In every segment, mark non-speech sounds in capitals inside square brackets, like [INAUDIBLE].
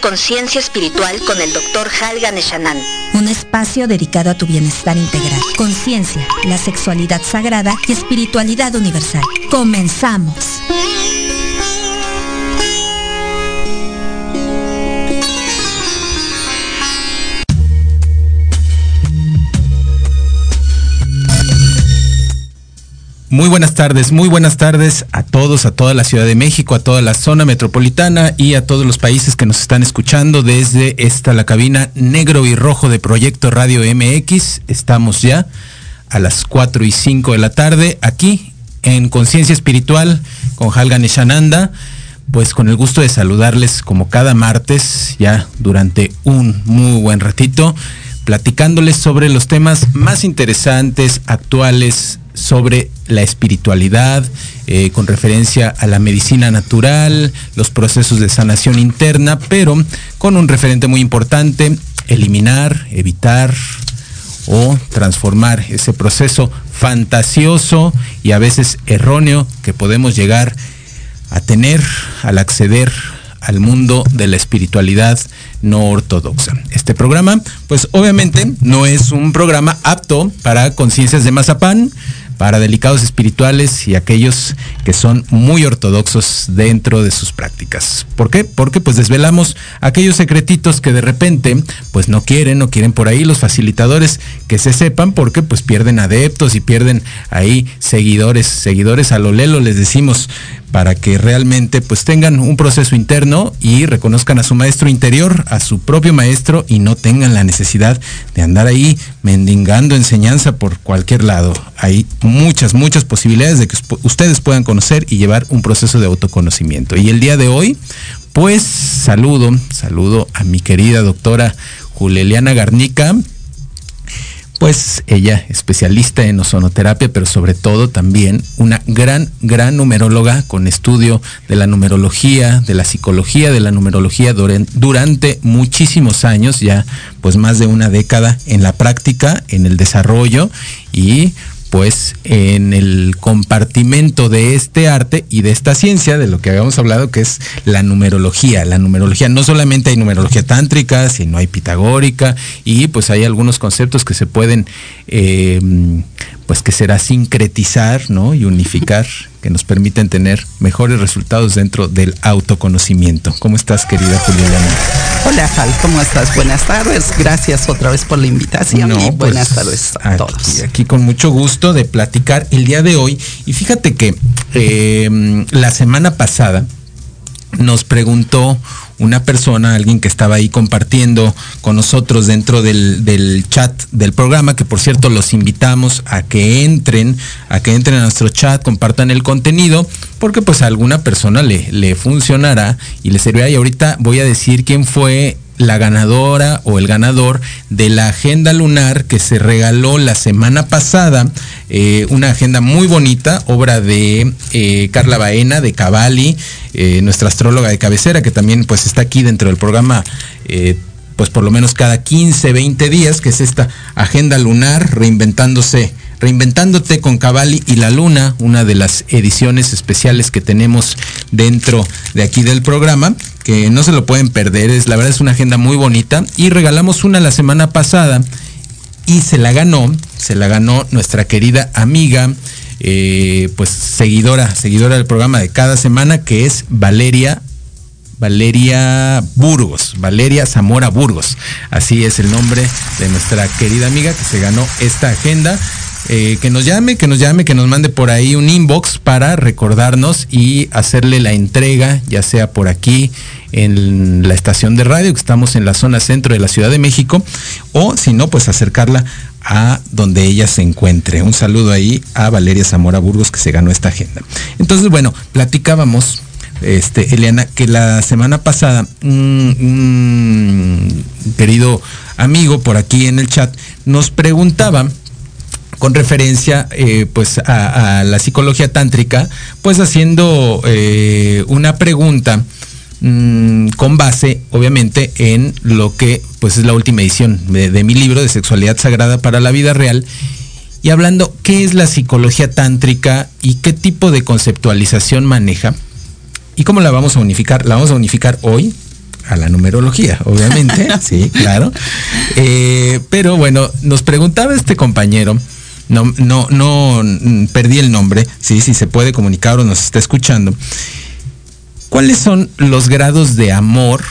Conciencia Espiritual con el Dr. Halgan Eshanan. Un espacio dedicado a tu bienestar integral. Conciencia, la sexualidad sagrada y espiritualidad universal. Comenzamos. Muy buenas tardes, muy buenas tardes a todos, a toda la Ciudad de México, a toda la zona metropolitana y a todos los países que nos están escuchando desde esta la cabina negro y rojo de Proyecto Radio MX. Estamos ya a las 4 y 5 de la tarde aquí en Conciencia Espiritual con Halgan Shananda. Pues con el gusto de saludarles como cada martes, ya durante un muy buen ratito, platicándoles sobre los temas más interesantes, actuales, sobre la espiritualidad, eh, con referencia a la medicina natural, los procesos de sanación interna, pero con un referente muy importante, eliminar, evitar o transformar ese proceso fantasioso y a veces erróneo que podemos llegar a tener al acceder al mundo de la espiritualidad no ortodoxa. Este programa, pues obviamente no es un programa apto para conciencias de mazapán, para delicados espirituales y aquellos que son muy ortodoxos dentro de sus prácticas. ¿Por qué? Porque pues desvelamos aquellos secretitos que de repente pues no quieren, no quieren por ahí los facilitadores que se sepan porque pues pierden adeptos y pierden ahí seguidores, seguidores a lo lelo les decimos para que realmente pues tengan un proceso interno y reconozcan a su maestro interior, a su propio maestro y no tengan la necesidad de andar ahí mendigando enseñanza por cualquier lado. Hay muchas, muchas posibilidades de que ustedes puedan conocer y llevar un proceso de autoconocimiento. Y el día de hoy, pues saludo, saludo a mi querida doctora Juliana Garnica, pues ella especialista en ozonoterapia, pero sobre todo también una gran, gran numeróloga con estudio de la numerología, de la psicología, de la numerología durante muchísimos años, ya pues más de una década en la práctica, en el desarrollo y pues en el compartimento de este arte y de esta ciencia, de lo que habíamos hablado, que es la numerología. La numerología, no solamente hay numerología tántrica, sino hay pitagórica y pues hay algunos conceptos que se pueden, eh, pues que será sincretizar, ¿no? Y unificar que nos permiten tener mejores resultados dentro del autoconocimiento. ¿Cómo estás, querida Juliana? Hola, Hal, ¿cómo estás? Buenas tardes. Gracias otra vez por la invitación y pues, buenas tardes a aquí, todos. Aquí con mucho gusto de platicar el día de hoy. Y fíjate que eh, la semana pasada nos preguntó una persona, alguien que estaba ahí compartiendo con nosotros dentro del, chat del programa, que por cierto los invitamos a que entren, a que entren a nuestro chat, compartan el contenido, porque pues a alguna persona le, le funcionará y le servirá. Y ahorita voy a decir quién fue la ganadora o el ganador de la agenda lunar que se regaló la semana pasada, eh, una agenda muy bonita, obra de eh, Carla Baena, de Cavalli, eh, nuestra astróloga de cabecera, que también pues está aquí dentro del programa pues por lo menos cada 15, 20 días, que es esta agenda lunar reinventándose Reinventándote con Cavalli y la Luna, una de las ediciones especiales que tenemos dentro de aquí del programa, que no se lo pueden perder, es la verdad es una agenda muy bonita y regalamos una la semana pasada y se la ganó, se la ganó nuestra querida amiga, eh, pues seguidora, seguidora del programa de cada semana, que es Valeria Valeria Burgos, Valeria Zamora Burgos. Así es el nombre de nuestra querida amiga que se ganó esta agenda. Eh, que nos llame, que nos llame, que nos mande por ahí un inbox para recordarnos y hacerle la entrega, ya sea por aquí en la estación de radio, que estamos en la zona centro de la Ciudad de México, o si no, pues acercarla a donde ella se encuentre. Un saludo ahí a Valeria Zamora Burgos que se ganó esta agenda. Entonces, bueno, platicábamos este, Eliana, que la semana pasada un, querido amigo por aquí en el chat nos preguntaba con referencia eh, pues a, la psicología tántrica, pues haciendo eh, una pregunta mm, con base, obviamente, en lo que pues es la última edición de, mi libro de Sexualidad Sagrada para la Vida Real. Y hablando qué es la psicología tántrica y qué tipo de conceptualización maneja y cómo la vamos a unificar. La vamos a unificar hoy a la numerología, obviamente, [LAUGHS] sí, claro. Eh, pero bueno, nos preguntaba este compañero, no, no, no mm, perdí el nombre, sí, si se puede comunicar o nos está escuchando. ¿Cuáles son los grados de amor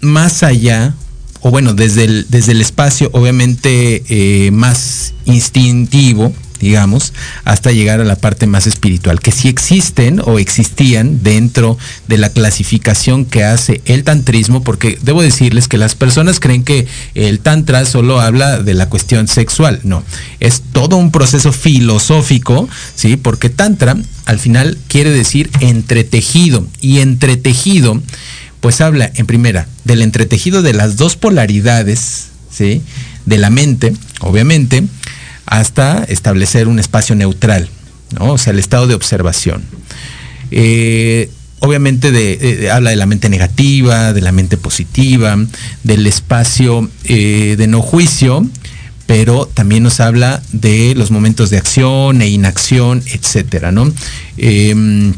más allá, o bueno, desde el, desde el espacio obviamente eh, más instintivo, digamos, hasta llegar a la parte más espiritual, que si existen o existían dentro de la clasificación que hace el tantrismo, porque debo decirles que las personas creen que el tantra solo habla de la cuestión sexual, no, es todo un proceso filosófico, ¿sí? Porque tantra al final quiere decir entretejido y entretejido pues habla en primera del entretejido de las dos polaridades, ¿sí? De la mente, obviamente, hasta establecer un espacio neutral, ¿no? o sea, el estado de observación. Eh, obviamente de, habla de la mente negativa, de la mente positiva, del espacio eh, de no juicio, pero también nos habla de los momentos de acción e inacción, etcétera, ¿no? Em,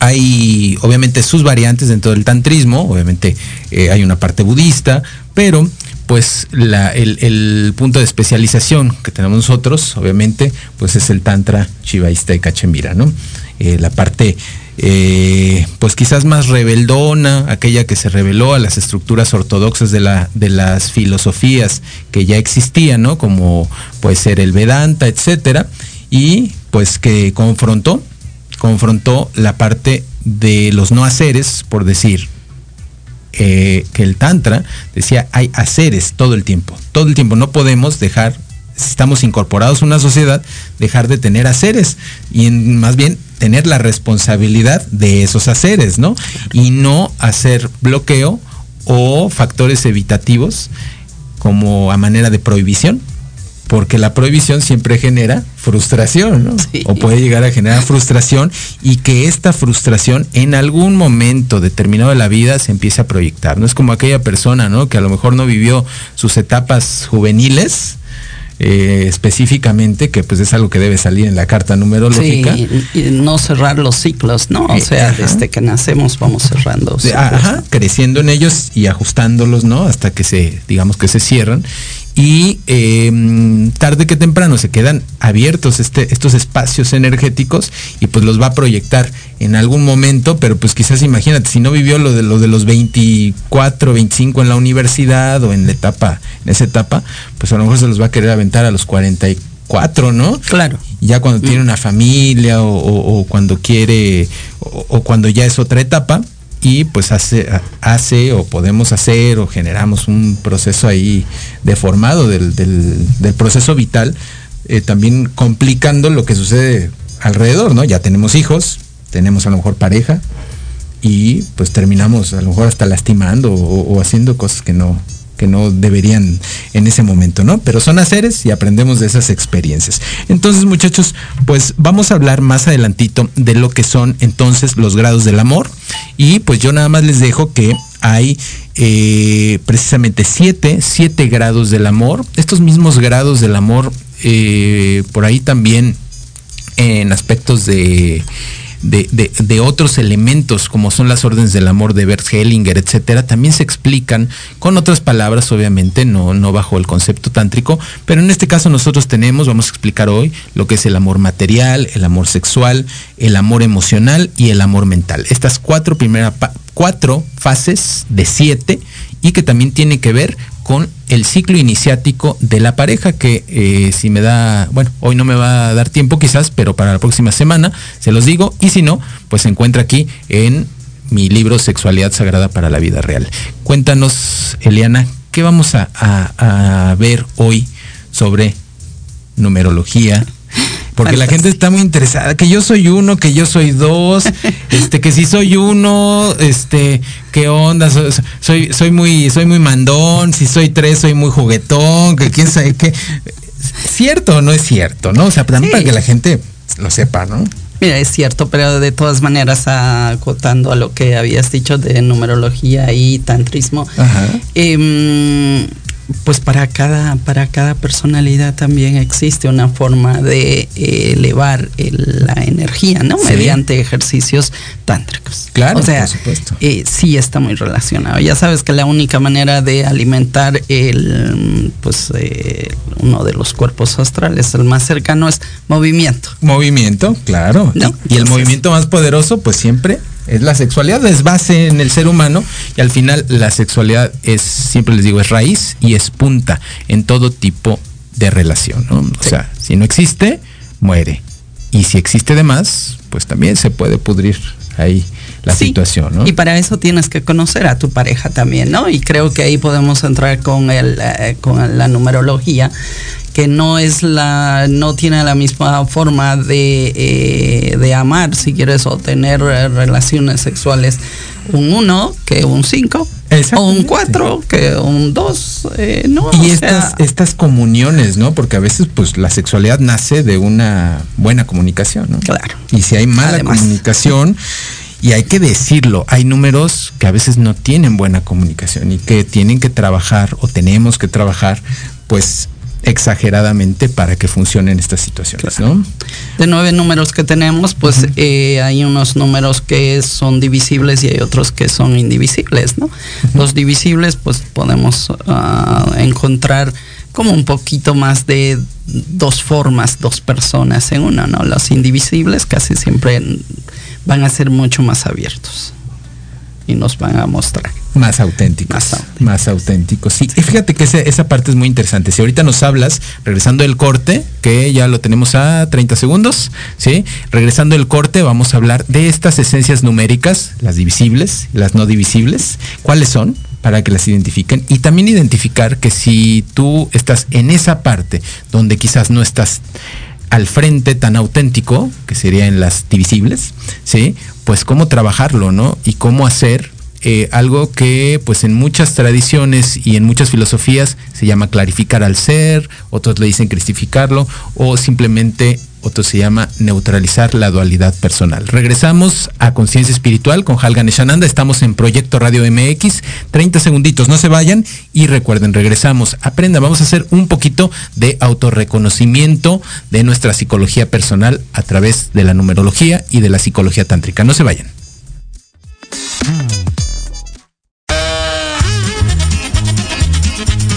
hay obviamente sus variantes dentro del tantrismo, obviamente eh, hay una parte budista, pero pues el, punto de especialización que tenemos nosotros, obviamente, pues es el Tantra Shivaísta y Cachemira, ¿no? Eh, la parte, eh, pues quizás más rebeldona, aquella que se reveló a las estructuras ortodoxas de, la, de las filosofías que ya existían, ¿no? Como puede ser el Vedanta, etcétera, y pues que confrontó, confrontó la parte de los no haceres, por decir, eh, que el Tantra decía hay haceres todo el tiempo, todo el tiempo. No podemos dejar, si estamos incorporados a una sociedad, dejar de tener haceres y más bien tener la responsabilidad de esos haceres, ¿no? Y no hacer bloqueo o factores evitativos como a manera de prohibición porque la prohibición siempre genera frustración, ¿no? O puede llegar a generar frustración y que esta frustración en algún momento determinado de la vida se empiece a proyectar. No es como aquella persona, ¿no? Que a lo mejor no vivió sus etapas juveniles. Eh, específicamente, que pues es algo que debe salir en la carta numerológica. y no cerrar los ciclos, ¿no? O eh, sea, desde que nacemos vamos cerrando. Ajá, creciendo en ellos y ajustándolos, ¿no? Hasta que se, digamos que se cierran y em, tarde que temprano se quedan abiertos este, estos espacios energéticos y pues los va a proyectar en algún momento, pero pues quizás imagínate, si no vivió lo de, lo de los 24, 25 en la universidad o en la etapa, en esa etapa, pues a lo mejor se los va a querer aventar a los 44, ¿no? Claro. Ya cuando tiene mm. una familia o, cuando quiere o cuando ya es otra etapa, y pues hace, hace o podemos hacer o generamos un proceso ahí deformado del, proceso vital, eh, también complicando lo que sucede alrededor, ¿no? Ya tenemos hijos, tenemos a lo mejor pareja y pues terminamos a lo mejor hasta lastimando o haciendo cosas que no, que no deberían en ese momento, ¿no? Pero son haceres y aprendemos de esas experiencias. Entonces, muchachos, pues vamos a hablar más adelantito de lo que son entonces los grados del amor. Y pues yo nada más les dejo que hay eh, precisamente siete, siete grados del amor. Estos mismos grados del amor, eh, por ahí también en aspectos de de, otros elementos como son las órdenes del amor de Bert Hellinger, etcétera, también se explican con otras palabras, obviamente, no, no bajo el concepto tántrico, pero en este caso nosotros tenemos, vamos a explicar hoy, lo que es el amor material, el amor sexual, el amor emocional y el amor mental. Estas cuatro primeras cuatro fases de siete y que también tiene que ver con el ciclo iniciático de la pareja, que eh, si me da, bueno, hoy no me va a dar tiempo quizás, pero para la próxima semana se los digo, y si no, pues se encuentra aquí en mi libro Sexualidad Sagrada para la Vida Real. Cuéntanos, Eliana, ¿qué vamos a, a ver hoy sobre numerología, [LAUGHS] porque la gente está muy interesada, que yo soy uno, que yo soy dos, [LAUGHS] este, que si soy uno, este, qué onda, soy, soy, muy, soy muy mandón, si soy tres, soy muy juguetón, que quién sabe qué. ¿Cierto o no es cierto? ¿No? O sea, para que la gente lo sepa, ¿no? Mira, es cierto, pero de todas maneras, acotando a lo que habías dicho de numerología y tantrismo, eh, pues para cada, para cada personalidad también existe una forma de elevar la energía, ¿no? Mediante ejercicios tántricos. Claro, o sea, por supuesto. Eh, sí está muy relacionado. Ya sabes que la única manera de alimentar el, pues, eh, uno de los cuerpos astrales, el más cercano, es movimiento. Movimiento, claro. y el movimiento más poderoso, pues siempre es la sexualidad, es base en el ser humano y al final la sexualidad es, siempre les digo, es raíz y es punta en todo tipo de relación. O sea, si no existe, muere. Y si existe de más, pues también se puede pudrir ahí la situación, ¿no? Y para eso tienes que conocer a tu pareja también, ¿no? Y creo que ahí podemos entrar con el, eh, con la numerología, que no es la, no tiene la misma forma de, eh, de amar, si quieres, o tener eh, relaciones sexuales un 1 que un 5 o un 4 que un 2 eh, no y estas, estas comuniones no porque a veces pues la sexualidad nace de una buena comunicación no claro. Y si hay mala comunicación y hay que decirlo, hay números que a veces no tienen buena comunicación y que tienen que trabajar o tenemos que trabajar pues exageradamente para que funcionen estas situaciones, ¿no? De nueve números que tenemos, pues eh, hay unos números que son divisibles y hay otros que son indivisibles, ¿no? Los divisibles, pues podemos ah, encontrar como un poquito más de dos formas, dos personas en una, ¿no? Los indivisibles casi siempre van a ser mucho más abiertos y nos van a mostrar. Más auténticos. Más, auténticos. Sí, y fíjate que esa parte es muy interesante. Si ahorita nos hablas, regresando el corte, que ya lo tenemos a 30 segundos, ¿sí? Regresando el corte, vamos a hablar de estas esencias numéricas, las divisibles, las no divisibles. ¿Cuáles son? Para que las identifiquen. Y también identificar que si tú estás en esa parte donde quizás no estás al frente tan auténtico, que sería en las divisibles, ¿sí? Pues cómo trabajarlo, ¿no? Y cómo hacer eh, algo que pues en muchas tradiciones y en muchas filosofías se llama clarificar al ser, otros le dicen cristificarlo o simplemente otro se llama neutralizar la dualidad personal. Regresamos a Conciencia Espiritual con Halgan Eshananda. Estamos en Proyecto Radio MX. 30 segunditos, no se vayan. Y recuerden, regresamos. Aprenda, vamos a hacer un poquito de autorreconocimiento de nuestra psicología personal a través de la numerología y de la psicología tántrica. No se vayan.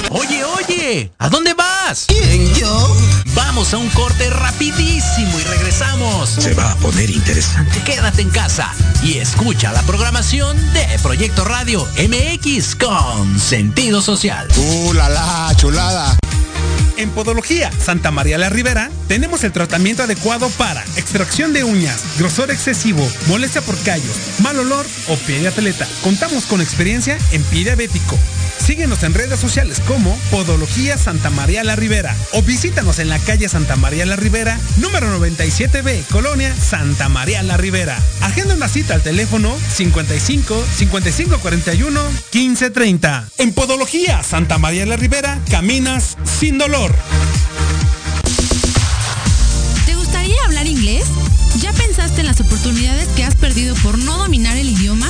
Oye, oye, ¿a dónde vas? ¿Quién, yo? Vamos a un corte rapidísimo y regresamos. Se va a poner interesante. Quédate en casa y escucha la programación de Proyecto Radio MX con sentido social. ¡Uh, la, la chulada! En Podología Santa María la Ribera tenemos el tratamiento adecuado para extracción de uñas, grosor excesivo, molestia por callos, mal olor o pie de atleta. Contamos con experiencia en pie diabético. Síguenos en redes sociales como Podología Santa María la Ribera o visítanos en la calle Santa María la Ribera, número 97B, Colonia Santa María la Ribera. Agenda una cita al teléfono 55 55 41 15 30. En Podología Santa María la Ribera caminas sin dolor. ¿Te gustaría hablar inglés? ¿Ya pensaste en las oportunidades que has perdido por no dominar el idioma?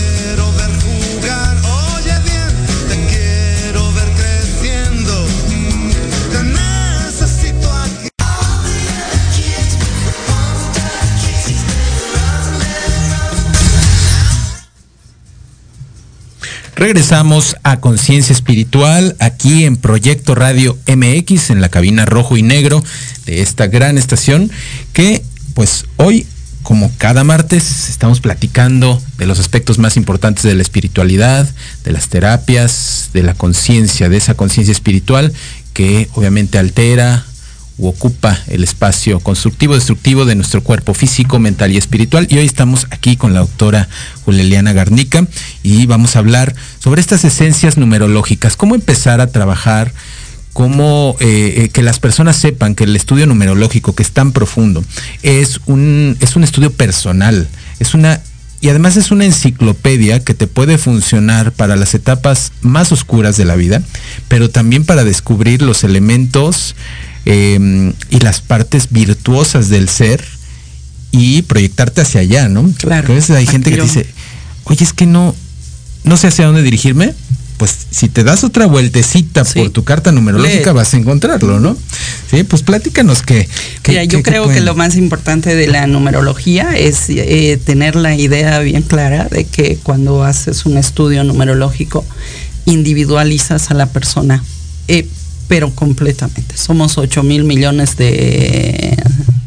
Regresamos a Conciencia Espiritual aquí en Proyecto Radio MX en la cabina rojo y negro de esta gran estación que pues hoy como cada martes estamos platicando de los aspectos más importantes de la espiritualidad, de las terapias, de la conciencia, de esa conciencia espiritual que obviamente altera, ocupa el espacio constructivo, destructivo de nuestro cuerpo físico, mental y espiritual. Y hoy estamos aquí con la doctora Juliana Garnica y vamos a hablar sobre estas esencias numerológicas, cómo empezar a trabajar cómo eh, eh, que las personas sepan que el estudio numerológico, que es tan profundo, es un, es un estudio personal, es una y además es una enciclopedia que te puede funcionar para las etapas más oscuras de la vida, pero también para descubrir los elementos Em, y las partes virtuosas del ser y proyectarte hacia allá, ¿no? Claro. a veces hay gente que dice, oye, es que no, no sé hacia dónde dirigirme. Pues si te das otra vueltecita por tu carta numerológica vas a encontrarlo, ¿no? Sí, pues platícanos que... Mira, yo creo que lo más importante de la numerología es eh, tener la idea bien clara de que cuando haces un estudio numerológico individualizas a la persona. Eh, pero completamente. Somos 8 mil millones de,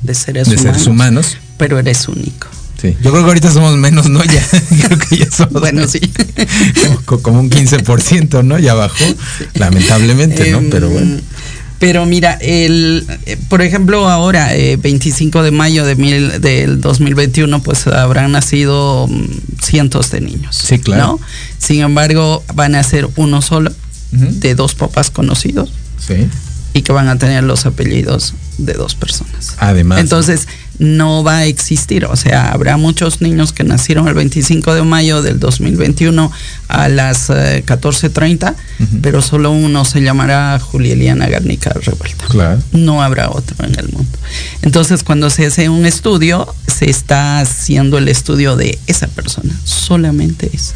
de, seres, de seres humanos. Pero eres único. Sí. Yo creo que ahorita somos menos, ¿no? [LAUGHS] Ya, creo que ya somos. Bueno, sí. Como, un 15%, ¿no? Ya bajó, lamentablemente, ¿no? Pero bueno. Em, pero mira, el, eh, por ejemplo, ahora, 25 eh, de mayo de mil, del 2021, pues habrán nacido mm, cientos de niños. Sí, claro. Sin embargo, van a ser uno solo, de dos papás conocidos. Y que van a tener los apellidos de dos personas. Además. Entonces, no va a existir. O sea, habrá muchos niños que nacieron el 25 de mayo del 2021 a las 14.30, eh, pero solo uno se llamará Julieliana Garnica Revuelta. Claro. No habrá otro en el mundo. Entonces, cuando se hace un estudio, se está haciendo el estudio de esa persona, solamente esa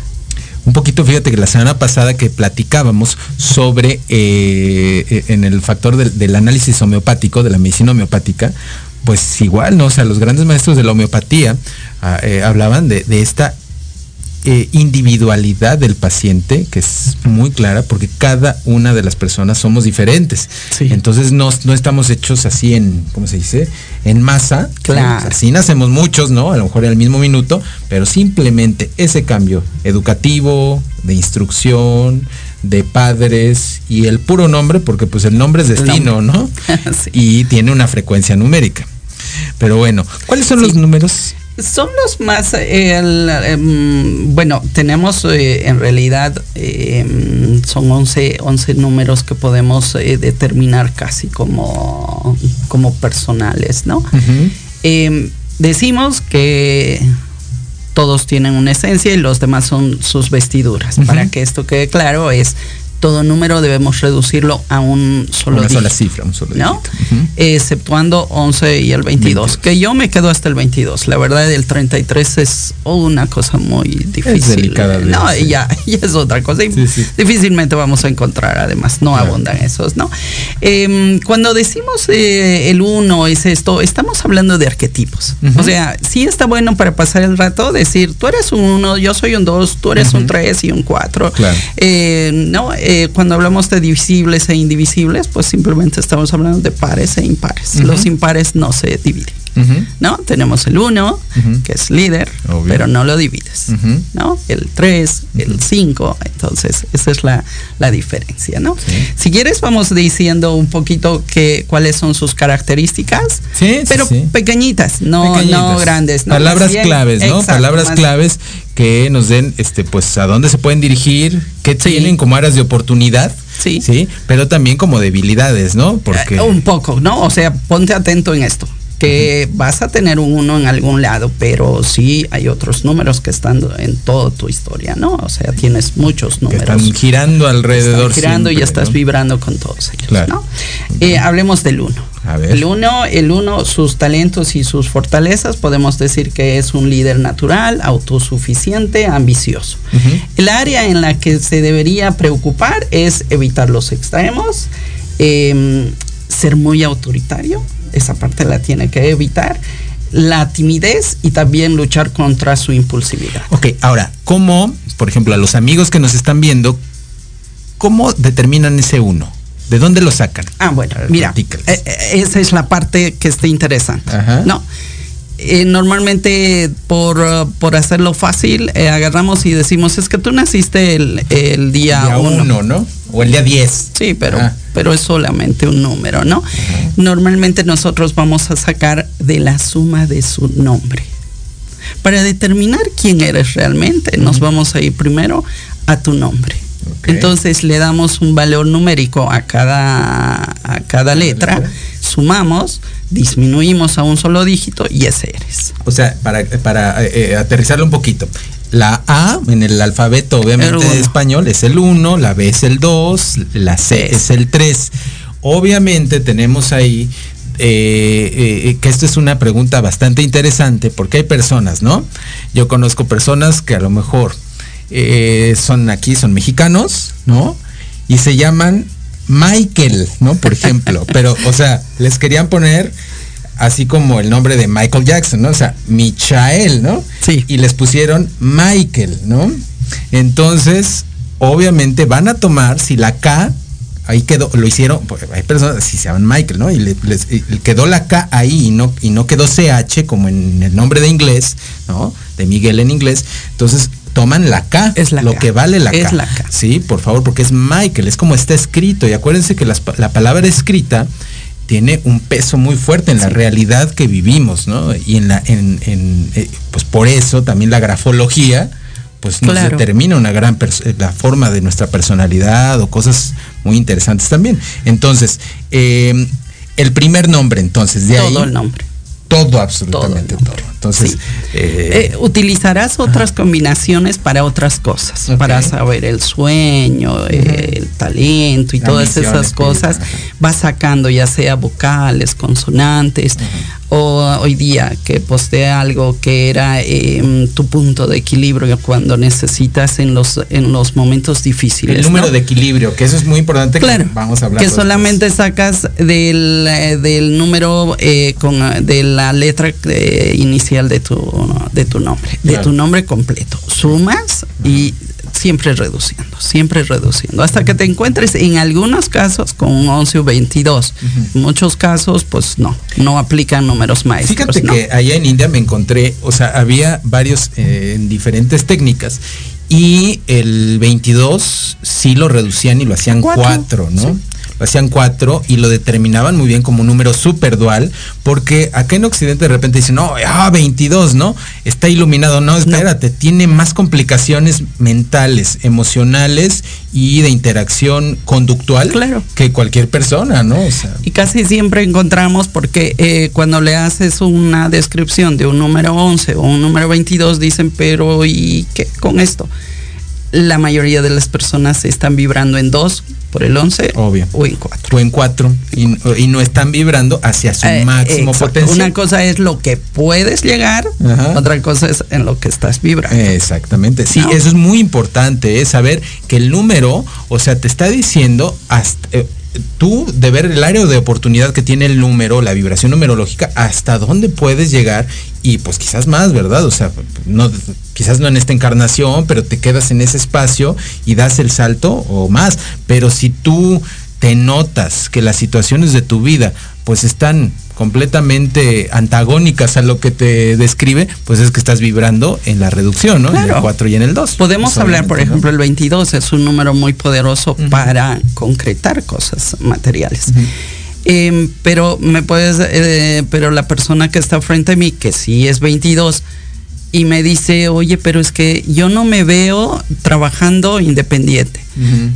un poquito, fíjate que la semana pasada que platicábamos sobre eh, eh, en el factor del, análisis homeopático, de la medicina homeopática, pues igual, ¿no? O sea, los grandes maestros de la homeopatía ah, eh, hablaban de, de esta eh, individualidad del paciente, que es muy clara, porque cada una de las personas somos diferentes. Entonces no, estamos hechos así en, ¿cómo se dice? En masa. Claro. así nacemos muchos, ¿no? A lo mejor en el mismo minuto, pero simplemente ese cambio educativo, de instrucción, de padres y el puro nombre, porque pues el nombre es destino, ¿no? [LAUGHS] Y tiene una frecuencia numérica. Pero bueno, ¿cuáles son los números? Son los más, em, bueno, tenemos eh, en realidad em, son 11, 11 números que podemos eh, determinar casi como, como personales, ¿no? Em, decimos que todos tienen una esencia y los demás son sus vestiduras. Para que esto quede claro, es todo número debemos reducirlo a un solo Una sola cifra, un solo ¿no? Exceptuando 11 y el 22, que yo me quedo hasta el 22. La verdad, el 33 es una cosa muy difícil. no, ya, [LAUGHS] ya es otra cosa. Difícilmente vamos a encontrar, además, no abundan esos, ¿no? Em, cuando decimos eh, el 1 es esto, estamos hablando de arquetipos. O sea, sí está bueno para pasar el rato decir, tú eres un 1, yo soy un 2, tú eres un 3 y un 4. Eh, no, eh, cuando hablamos de divisibles e indivisibles, pues simplemente estamos hablando de pares e impares. Los impares no se dividen. ¿No? Tenemos el 1, que es líder, pero no lo divides. ¿No? El 3, el 5, entonces esa es la, diferencia, ¿no? Si quieres vamos diciendo un poquito que, cuáles son sus características, pero pequeñitas, no, no grandes. Palabras claves, ¿no? Palabras claves que nos den, este, pues, a dónde se pueden dirigir, qué tienen como áreas de oportunidad. Sí. Sí, pero también como debilidades, ¿no? Porque... Eh, un poco, ¿no? O sea, ponte atento en esto que vas a tener un uno en algún lado, pero sí hay otros números que están en toda tu historia, ¿no? O sea, tienes muchos números. Que están girando alrededor. Están girando y estás vibrando con todos ellos, ¿no? Eh, hablemos del uno. El uno, el uno, sus talentos y sus fortalezas, podemos decir que es un líder natural, autosuficiente, ambicioso. El área en la que se debería preocupar es evitar los extremos, em, ser muy autoritario, esa parte la tiene que evitar. la timidez y también luchar contra su impulsividad. Ok, ahora, ¿cómo, por ejemplo, a los amigos que nos están viendo, cómo determinan ese uno? ¿De dónde lo sacan? Ah, bueno, mira, eh, eh, esa es la parte que está interesante. No. Eh, normalmente por, por, hacerlo fácil, agarramos y decimos, es que tú naciste el, el día 1, ¿no? O el día 10. Sí, pero, pero es solamente un número, ¿no? Normalmente nosotros vamos a sacar de la suma de su nombre. Para determinar quién eres realmente, nos vamos a ir primero a tu nombre. Entonces le damos un valor numérico a cada, a cada letra, sumamos, disminuimos a un solo dígito y ese eres. O sea, para, para eh, eh, aterrizarlo un poquito. La A en el alfabeto obviamente español es el 1, la B es el 2, la C es el 3. Obviamente tenemos ahí eh, que esto es una pregunta bastante interesante porque hay personas, ¿no? Yo conozco personas que a lo mejor eh, son aquí, son mexicanos, ¿no? Y se llaman Michael, ¿no? Por ejemplo. [LAUGHS] Pero, o sea, les querían poner así como el nombre de Michael Jackson, ¿no? O sea, Michael, ¿no? Sí. Y les pusieron Michael, ¿no? Entonces, obviamente van a tomar si la K ahí quedó, lo hicieron, hay personas, si se llaman Michael, ¿no? Y les, quedó la K ahí y no, y no quedó CH como en el nombre de inglés, ¿no? De Miguel en inglés. Entonces toman la K, es lo que vale la es K. La K. Sí, por favor, porque es Michael, es como está escrito. Y acuérdense que la palabra escrita tiene un peso muy fuerte en la realidad que vivimos, ¿no? Y en la, en, eh, pues por eso también la grafología, pues nos determina una gran eh, la forma de nuestra personalidad o cosas muy interesantes también. Entonces, eh, el primer nombre, entonces, de Todo el nombre todo, absolutamente todo. Entonces, eh, eh, utilizarás otras combinaciones para otras cosas, para saber el sueño, el talento y todas esas cosas. Vas sacando ya sea vocales, consonantes, o hoy día que posee algo que era em, tu punto de equilibrio cuando necesitas en los en los momentos difíciles. El número de equilibrio, que eso es muy importante. Claro, que vamos a hablar. Que solamente sacas del, eh, del número eh, con de la letra eh, inicial de tu de tu nombre, de tu nombre completo. Sumas y siempre reduciendo, siempre reduciendo, hasta que te encuentres en algunos casos con un 11 o 22. En muchos casos, pues no, no aplican números maestros. Fíjate que allá en India me encontré, o sea, había varios eh, en diferentes técnicas y el 22 sí lo reducían y lo hacían 4, ¿no? Hacían cuatro y lo determinaban muy bien como un número super dual, porque acá en Occidente de repente dicen, no, ah, 22, ¿no? Está iluminado. No, espérate, tiene más complicaciones mentales, emocionales y de interacción conductual claro. que cualquier persona, ¿no? y casi siempre encontramos porque eh, cuando le haces una descripción de un número 11 o un número 22 dicen, pero ¿y qué con esto? La mayoría de las personas están vibrando en dos, por el 11 Obvio. o en 4. O en 4 y, no están vibrando hacia su eh, máximo potencial. Una cosa es lo que puedes llegar, otra cosa es en lo que estás vibrando. Exactamente. Sí, eso es muy importante, es saber que el número, o sea, te está diciendo hasta, eh, tú de ver el área de oportunidad que tiene el número, la vibración numerológica, hasta dónde puedes llegar y pues quizás más, ¿verdad? O sea, no, quizás no en esta encarnación, pero te quedas en ese espacio y das el salto o más. Pero si tú te notas que las situaciones de tu vida pues están completamente antagónicas a lo que te describe, pues es que estás vibrando en la reducción, ¿no? En el 4 y en el 2. Podemos pues, hablar, por ejemplo, el 22 es un número muy poderoso para concretar cosas materiales. Em, pero me puedes, eh, pero la persona que está frente a mí, que sí es 22, y me dice, oye, pero es que yo no me veo trabajando independiente.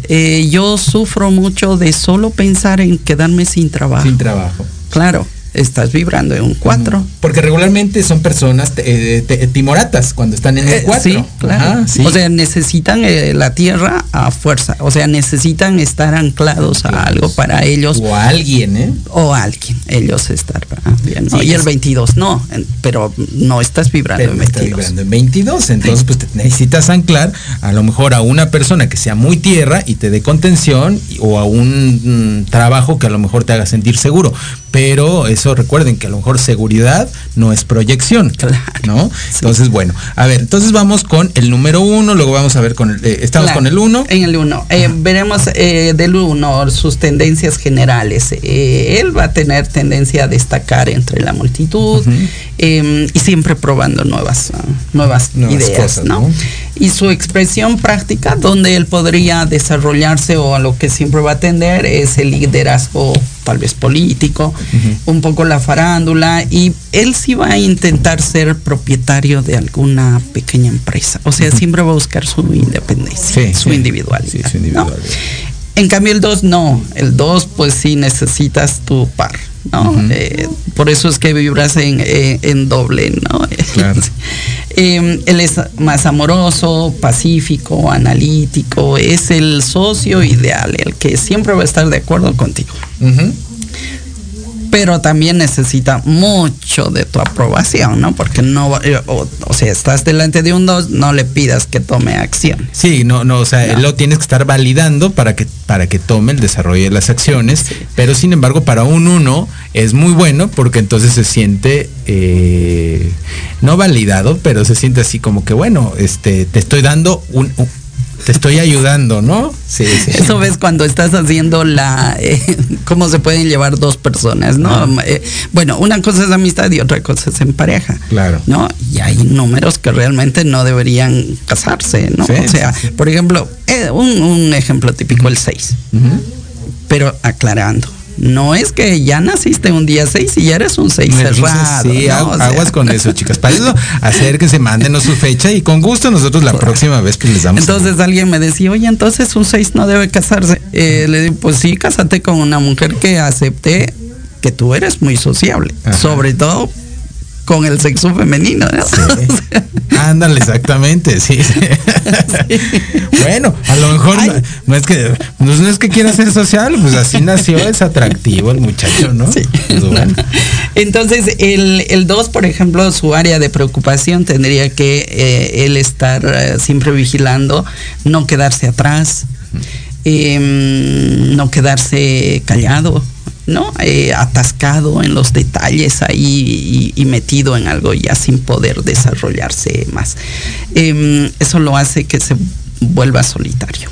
Eh, yo sufro mucho de solo pensar en quedarme sin trabajo. Sin trabajo. Claro estás vibrando en un 4. Porque regularmente son personas eh, timoratas cuando están en el 4. Eh, sí, claro. O sea, necesitan eh, la tierra a fuerza. O sea, necesitan estar anclados a algo para ellos. O a alguien, ¿eh? O a alguien. Ellos estar bien. y el 22 no, pero no estás vibrando en 22. vibrando en 22. Entonces, pues te necesitas anclar a lo mejor a una persona que sea muy tierra y te dé contención o a un mm, trabajo que a lo mejor te haga sentir seguro pero eso recuerden que a lo mejor seguridad no es proyección, ¿no? Entonces, bueno, a ver, entonces vamos con el número uno, luego vamos a ver con el, eh, estamos con el uno. En el uno, eh, veremos eh, del uno sus tendencias generales. él va a tener tendencia a destacar entre la multitud em, y siempre probando nuevas, nuevas, ideas, ¿no? Y su expresión práctica, donde él podría desarrollarse o a lo que siempre va a tender es el liderazgo tal vez político, un poco la farándula y él sí va a intentar ser propietario de alguna pequeña empresa. O sea, siempre va a buscar su independencia, su, individualidad, En cambio el 2 no, el 2 pues sí necesitas tu par. ¿no? Eh, por eso es que vibras en, eh, en doble, ¿no? [LAUGHS] Em, él es más amoroso, pacífico, analítico, es el socio ideal, el que siempre va a estar de acuerdo contigo pero también necesita mucho de tu aprobación, ¿no? Porque no, eh, o, sea, estás delante de un dos, no le pidas que tome acciones. Sí, no, no, o sea, lo tienes que estar validando para que, para que tome el desarrollo de las acciones, pero sin embargo para un uno es muy bueno porque entonces se siente eh, no validado, pero se siente así como que bueno, este, te estoy dando un te estoy ayudando, ¿no? Sí, sí. Eso ves cuando estás haciendo la, eh, [LAUGHS] cómo se pueden llevar dos personas, ¿no? Eh, bueno, una cosa es amistad y otra cosa es en pareja. Claro. ¿No? Y hay números que realmente no deberían casarse, ¿no? o sea, por ejemplo, eh, un, ejemplo típico, el 6. Pero aclarando no es que ya naciste un día 6 y ya eres un 6 cerrado. Sí, aguas con eso, chicas. Para eso, hacer que se mándenos su fecha y con gusto nosotros la próxima vez que les damos. Entonces alguien me decía, oye, entonces un 6 no debe casarse. Eh, le digo, pues sí, cásate con una mujer que acepte que tú eres muy sociable. Sobre todo con el sexo femenino. [LAUGHS] Ándale, exactamente, [LAUGHS] sí. bueno, a lo mejor no, es que no, es que quiera ser social, pues así nació, es atractivo el muchacho, ¿no? Pues Entonces, el 2, por ejemplo, su área de preocupación tendría que eh, él estar eh, siempre vigilando, no quedarse atrás, em, no quedarse callado ¿no? Eh, atascado en los detalles ahí y, metido en algo ya sin poder desarrollarse más. Em, eso lo hace que se vuelva solitario.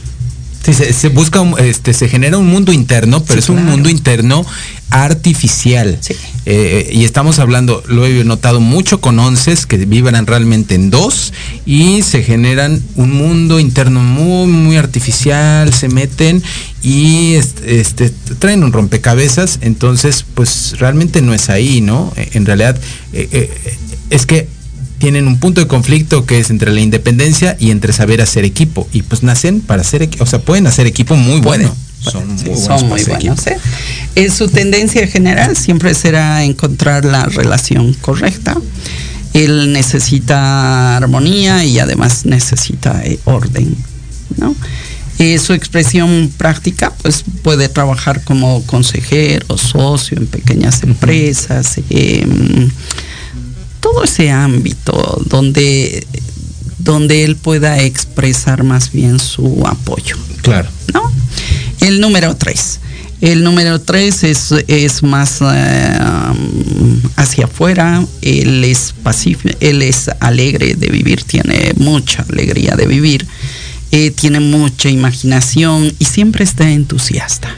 Sí, se, busca, este, se genera un mundo interno, pero es un mundo interno artificial. Eh, y estamos hablando, lo he notado mucho con once que vibran realmente en dos y se generan un mundo interno muy, muy artificial, se meten y este, traen un rompecabezas, entonces pues realmente no es ahí, ¿no? En realidad eh, eh, es que tienen un punto de conflicto que es entre la independencia y entre saber hacer equipo. Y pues nacen para hacer equipo, o sea, pueden hacer equipo muy bueno. Son muy buenos. ¿eh? su tendencia general siempre será encontrar la relación correcta. Él necesita armonía y además necesita eh, orden. ¿no? Eh, su expresión práctica pues puede trabajar como consejero, socio en pequeñas empresas. Todo ese ámbito donde, donde él pueda expresar más bien su apoyo. Claro. ¿No? El número tres. El número tres es, es más eh, hacia afuera, él es pacífico, él es alegre de vivir, tiene mucha alegría de vivir, eh, tiene mucha imaginación y siempre está entusiasta.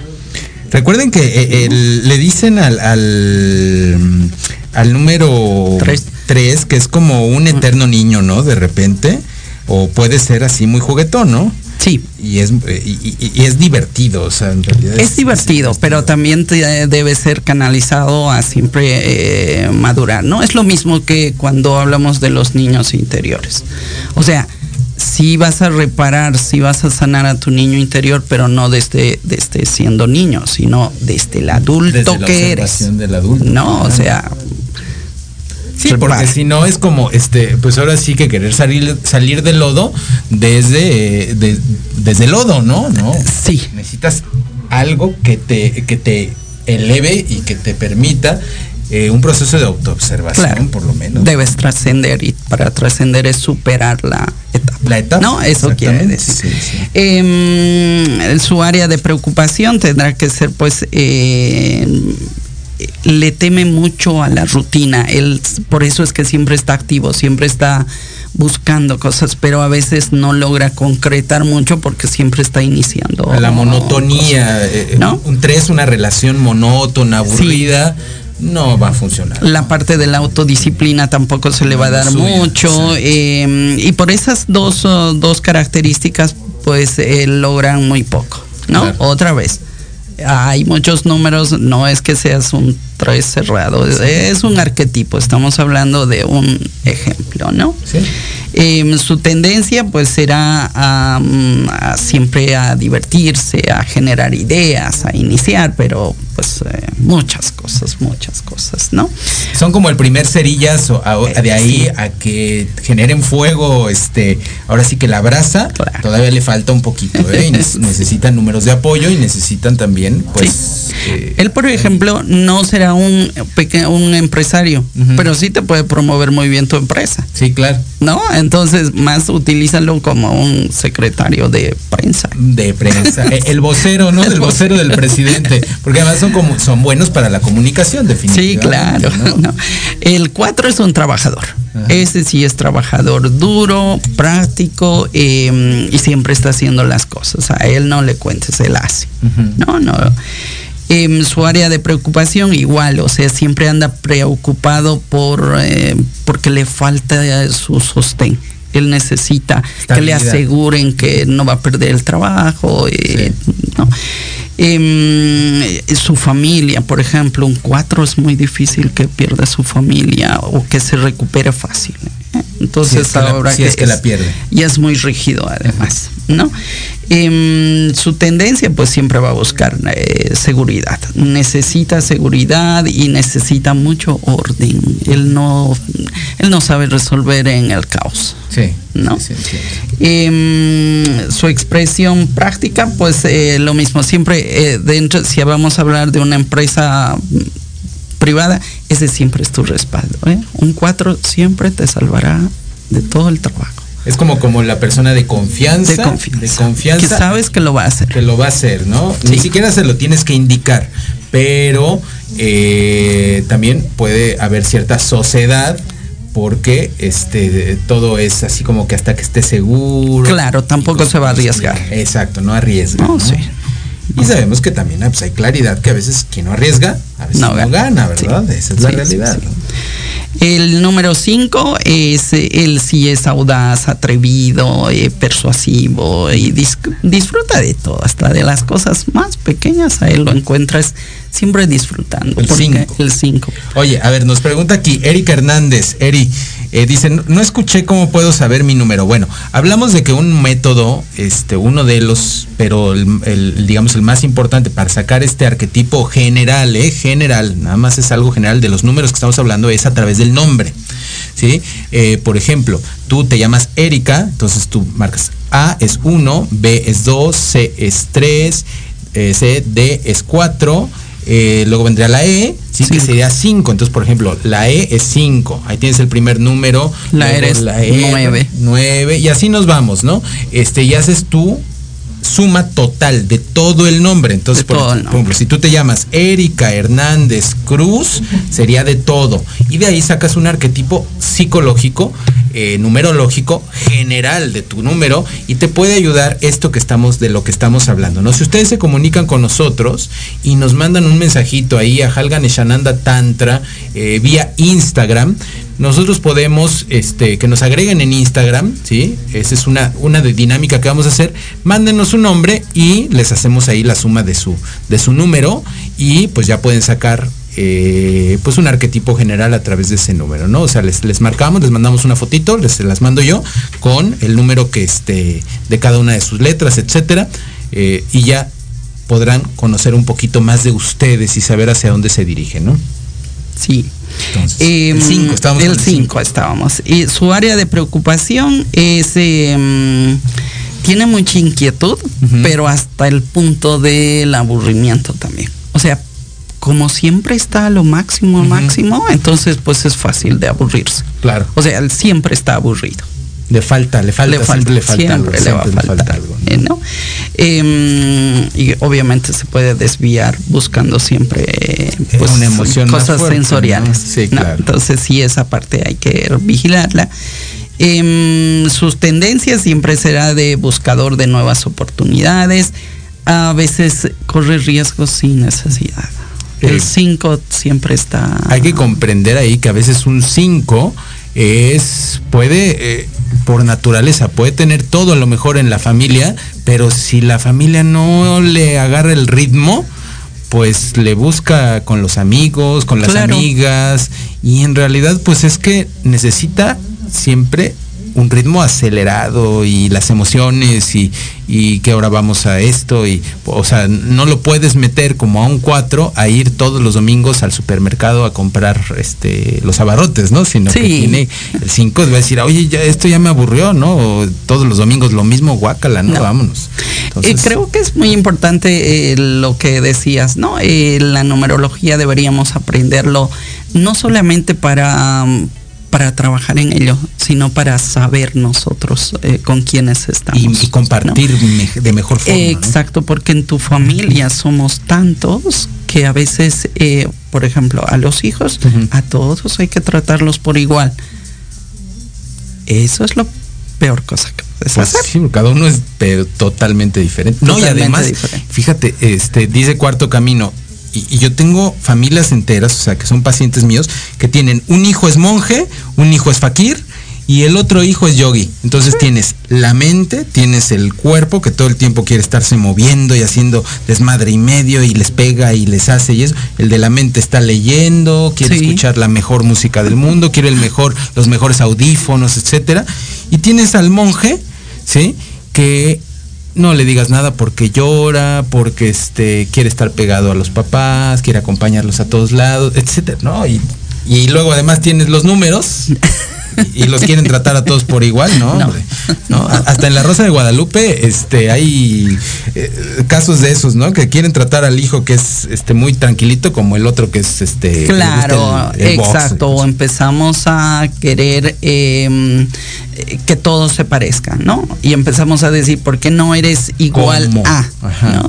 Recuerden que eh, le dicen al, al, número tres. que es como un eterno niño, ¿no? De repente, o puede ser así muy juguetón, ¿no? Sí. Y es, y, es divertido, o sea, en realidad. Es, divertido, pero también debe ser canalizado a siempre eh, madurar. No es lo mismo que cuando hablamos de los niños interiores. O sea, si vas a reparar, si vas a sanar a tu niño interior, pero no desde, desde siendo niño, sino desde el adulto que eres. Del adulto. No, o sea, Sí, porque si no es como, este, pues ahora sí que querer salir, salir del lodo desde, desde el lodo, ¿no? No. Sí. Necesitas algo que te, que te eleve y que te permita eh, un proceso de autoobservación, por lo menos. Debes trascender y para trascender es superar la etapa. La etapa. No, eso quiere decir. Em, su área de preocupación tendrá que ser, pues, eh, le teme mucho a la rutina. Él, por eso es que siempre está activo, siempre está buscando cosas, pero a veces no logra concretar mucho porque siempre está iniciando. La monotonía, eh, ¿no? Un tres, una relación monótona, aburrida. No va a funcionar. La parte de la autodisciplina tampoco se le va a dar mucho. Eh, y por esas dos, oh, dos características, pues eh, logran muy poco. ¿No? Otra vez hay muchos números, no es que seas un tres cerrado, es un arquetipo, estamos hablando de un ejemplo, ¿no? Sí. Em, su tendencia pues será a, siempre a divertirse, a generar ideas, a iniciar, pero pues eh, muchas cosas, muchas cosas, ¿no? Son como el primer cerillazo, de ahí a que generen fuego, este, ahora sí que la brasa, todavía le falta un poquito, ¿eh? [LAUGHS] necesitan números de apoyo y necesitan también, pues... Eh, Él, por ejemplo, no será un, un empresario, pero sí te puede promover muy bien tu empresa. Sí, claro. ¿No? Entonces, más utilízalo como un secretario de prensa. De prensa. [LAUGHS] El vocero, ¿no? El, vocero del presidente. Porque además son como son buenos para la comunicación, definitivamente. Sí, claro. [LAUGHS] El 4 es un trabajador. Ese sí es trabajador duro, práctico em, y siempre está haciendo las cosas. A él no le cuentes, él hace. No, no. Su área de preocupación igual, o sea, siempre anda preocupado por eh, porque le falta su sostén. Él necesita que le aseguren que no va a perder el trabajo. Eh, em, su familia, por ejemplo, un 4 es muy difícil que pierda su familia o que se recupere fácil. Entonces ahora es que la pierde. Y es muy rígido además, ¿no? Em, su tendencia pues siempre va a buscar eh, seguridad. Necesita seguridad y necesita mucho orden. Él no, él no sabe resolver en el caos. Sí. ¿no? Em, su expresión práctica, pues eh, lo mismo. Siempre eh, dentro, si vamos a hablar de una empresa privada, ese siempre es tu respaldo. Un 4 siempre te salvará de todo el trabajo. Es como, como la persona de confianza. De confianza. que sabes que lo va a hacer. Que lo va a hacer, ¿no? Ni siquiera se lo tienes que indicar. Pero eh, también puede haber cierta sociedad porque este todo es así como que hasta que esté seguro. Claro, tampoco se va a arriesgar. Exacto, no arriesga. No, Sí. Y sabemos que también pues, hay claridad que a veces quien no arriesga, a veces no, gana, ¿verdad? Esa es la realidad. El número 5 es él sí es audaz, atrevido, eh, persuasivo y disfruta de todo, hasta de las cosas más pequeñas a él lo encuentras siempre disfrutando. El 5. El 5. Oye, a ver, nos pregunta aquí Erika Hernández. Eri, eh, dice, no escuché cómo puedo saber mi número. Bueno, hablamos de que un método, este, uno de los, pero el, digamos el más importante para sacar este arquetipo general, eh, general, nada más es algo general de los números que estamos hablando, es a través del nombre. ¿sí? Eh, por ejemplo, tú te llamas Erika, entonces tú marcas A es 1, B es 2, C es 3, eh, C, D es 4, eh, luego vendría la E, sí, que sería 5. Entonces, por ejemplo, la E es 5. Ahí tienes el primer número. La, e es 9. 9. Y así nos vamos, ¿no? Este, y haces tú suma total de todo el nombre. Entonces, por, ejemplo, si tú te llamas Erika Hernández Cruz, sería de todo. Y de ahí sacas un arquetipo psicológico, eh, numerológico, general de tu número y te puede ayudar esto que estamos, de lo que estamos hablando. ¿no? Si ustedes se comunican con nosotros y nos mandan un mensajito ahí a Halgan Shananda Tantra eh, vía Instagram, nosotros podemos este, que nos agreguen en Instagram, ¿sí? Esa es una, una de dinámica que vamos a hacer. Mándenos su nombre y les hacemos ahí la suma de su, de su número y pues ya pueden sacar eh, pues un arquetipo general a través de ese número, ¿no? O sea, les, les marcamos, les mandamos una fotito, les las mando yo con el número que este, de cada una de sus letras, etcétera, eh, y ya podrán conocer un poquito más de ustedes y saber hacia dónde se dirigen, ¿no? Sí. El 5 em, estábamos. El 5 estábamos. Y su área de preocupación es... Em, tiene mucha inquietud, pero hasta el punto del aburrimiento también. O sea, como siempre está a lo máximo, máximo, entonces pues es fácil de aburrirse. Claro. O sea, él siempre está aburrido. Le falta, le falta, le falta, siempre le, falta, algo, ¿no? Em, y obviamente se puede desviar buscando siempre pues, Una emoción más cosas fuerte, sensoriales. ¿no? Sí, ¿no? claro. Entonces sí, esa parte hay que vigilarla. Em, sus tendencias siempre será de buscador de nuevas oportunidades. A veces corre riesgos sin necesidad. El Sí. 5 siempre está... Hay que comprender ahí que a veces un 5 es puede eh, por naturaleza puede tener todo a lo mejor en la familia, pero si la familia no le agarra el ritmo, pues le busca con los amigos, con las Claro. amigas y en realidad pues es que necesita siempre un ritmo acelerado y las emociones y, y que ahora vamos a esto y o sea no lo puedes meter como a un 4 a ir todos los domingos al supermercado a comprar este los abarrotes no sino que tiene el 5 va a decir oye ya esto ya me aburrió no O todos los domingos lo mismo guácala no, No. vámonos Eh, creo que es muy importante eh, lo que decías, ¿no? Eh, la numerología deberíamos aprenderlo no solamente para, para trabajar en ello, sino para saber nosotros eh, con quiénes estamos. y, y compartir de mejor forma. Exacto, porque en tu familia somos tantos que a veces, eh, por ejemplo, a los hijos, a todos hay que tratarlos por igual. Eso es lo peor cosa que puedes Pues hacer. sí, cada uno es pero totalmente diferente. no, y además, diferente. fíjate, este, dice cuarto camino, y, y yo tengo familias enteras, o sea, que son pacientes míos, que tienen un hijo es monje, un hijo es fakir, y el otro hijo es yogi. Entonces tienes la mente, tienes el cuerpo que todo el tiempo quiere estarse moviendo y haciendo desmadre y medio y les pega y les hace y eso. El de la mente está leyendo, quiere Sí. escuchar la mejor música del mundo, quiere el mejor, los mejores audífonos, etcétera. Y tienes al monje, ¿sí? Que no le digas nada porque llora, porque este quiere estar pegado a los papás, quiere acompañarlos a todos lados, etcétera, ¿no? Y, y luego además tienes los números [LAUGHS] y, y los quieren tratar a todos por igual, ¿no? No. Hasta en la Rosa de Guadalupe, este, hay eh, casos de esos, ¿no? Que quieren tratar al hijo que es este muy tranquilito como el otro que es este. Claro, el- exacto. Empezamos a querer eh, que todos se parezcan, ¿no? Y empezamos a decir, ¿por qué no eres igual ¿Cómo? a?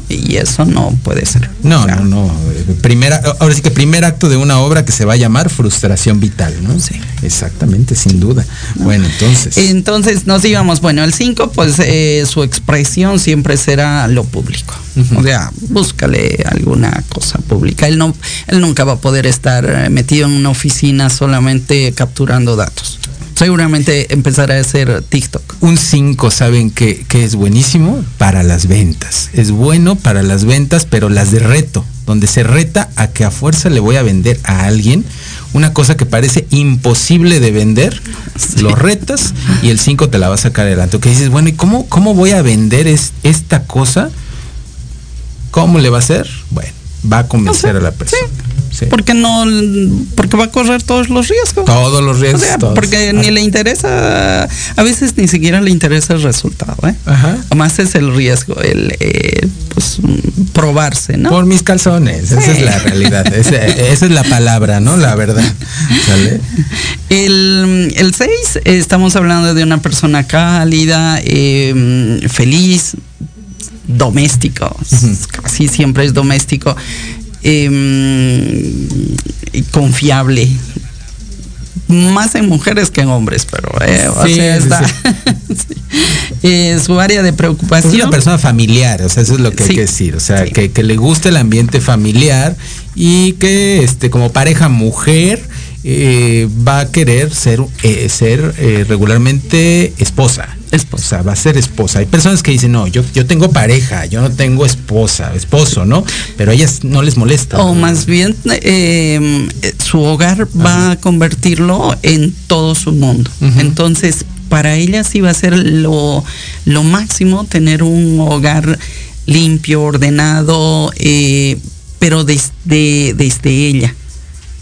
Y eso no puede ser. No, O sea, no, no. Primera, ahora sí que primer acto de una obra que se va a llamar frustración vital, ¿no? Sí. Exactamente, sin duda. Bueno, entonces. Entonces nos íbamos, bueno, el 5, pues eh, su expresión siempre será lo público. O sea, búscale alguna cosa pública. Él, no, él nunca va a poder estar metido en una oficina solamente capturando datos. Seguramente empezará a hacer TikTok. un 5 saben que, que es buenísimo para las ventas. Es bueno para las ventas, pero las de reto, donde se reta a que a fuerza le voy a vender a alguien una cosa que parece imposible de vender, lo retas y el 5 te la va a sacar adelante. Que dices, bueno, ¿y cómo, cómo voy a vender es, esta cosa? ¿Cómo le va a hacer? Bueno, va a convencer O sea, a la persona. Sí. Porque no, porque va a correr todos los riesgos. Todos los O riesgos. sea, todos. porque ni le interesa, a veces ni siquiera le interesa el resultado, ¿eh? Ajá. Más es el riesgo, el eh, pues probarse, ¿no? Por mis calzones, esa es la realidad, esa, esa es la palabra, ¿no? La verdad. ¿Sale? El, el 6, estamos hablando de una persona cálida, eh, feliz, doméstico, casi siempre es doméstico, eh, confiable. Más en mujeres que en hombres, pero eh, o sea, está-. [LAUGHS] Eh, su área de Es preocupación. una persona familiar, o sea, eso es lo que Sí. hay que decir, o sea, Sí. que, que le guste el ambiente familiar y que este como pareja mujer eh, va a querer ser, eh, ser eh, regularmente esposa. Esposa. Va a ser esposa. Hay personas que dicen, no, yo, yo tengo pareja, yo no tengo esposa, esposo, ¿no? Pero a ellas no les molesta. O más bien eh, su hogar va a convertirlo en todo su mundo. Entonces, para ella sí va a ser lo, lo máximo tener un hogar limpio, ordenado, eh, pero desde, desde ella.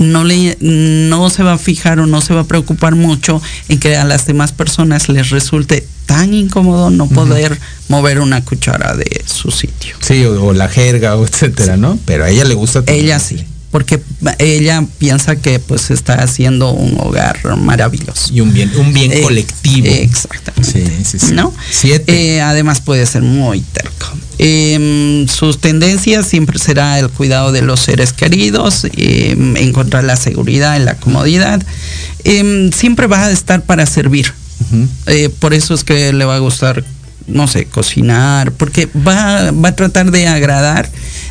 No, le, no se va a fijar o no se va a preocupar mucho en que a las demás personas les resulte tan incómodo no poder mover una cuchara de su sitio. Sí, o, o la jerga, o etcétera, ¿no? Pero a ella le gusta. Ella sí, porque ella piensa que pues está haciendo un hogar maravilloso. Y un bien, un bien Eh, colectivo. Exactamente. Sí. Sí, sí, ¿No? Siete. Eh, además puede ser muy terco. Em, sus tendencias siempre será el cuidado de los seres queridos, em, encontrar la seguridad y la comodidad. Em, siempre va a estar para servir. Eh, por eso es que le va a gustar, no sé, cocinar, porque va, va a tratar de agradar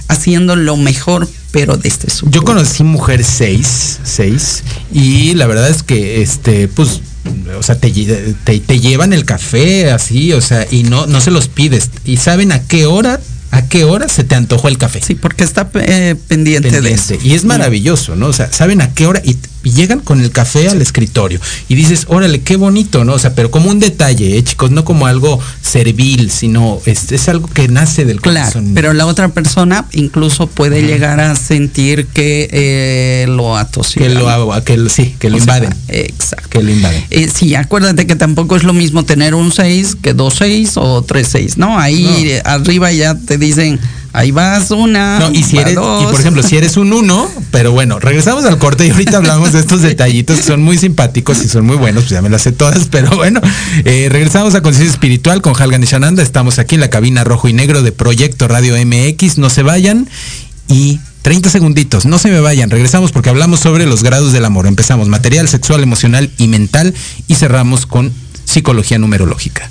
haciendo lo mejor pero desde su yo conocí mujer 6 seis, y la verdad es que este pues o sea te, te, llevan el café así o sea y no no se los pides y saben a qué hora a qué hora se te antojó el café. Sí, porque está eh, pendiente, de eso. Y es maravilloso, ¿no? O sea, saben a qué hora y, llegan con el café al escritorio y dices, órale, qué bonito, ¿no? O sea, pero como un detalle, ¿eh, chicos? No como algo servil, sino es, es algo que nace del corazón. Claro, pero la otra persona incluso puede llegar a sentir que eh, lo atosigan. Que lo, que sí, que lo invaden. exacto. Que lo invaden. Eh, sí, acuérdate que tampoco es lo mismo tener un 6 que dos 6 o tres 6, ¿no? Ahí arriba ya te dicen, ahí vas una. No, y si eres, y por ejemplo, si eres un uno, pero bueno, regresamos al corte y ahorita hablamos de estos detallitos que son muy simpáticos y son muy buenos, pues ya me las sé todas, [LAUGHS] pero bueno, eh, regresamos a Conciencia Espiritual con Halgan y Shananda, estamos aquí en la cabina rojo y negro de Proyecto Radio MX, no se vayan y 30 segunditos, no se me vayan, regresamos porque hablamos sobre los grados del amor, empezamos material, sexual, emocional y mental y cerramos con psicología numerológica.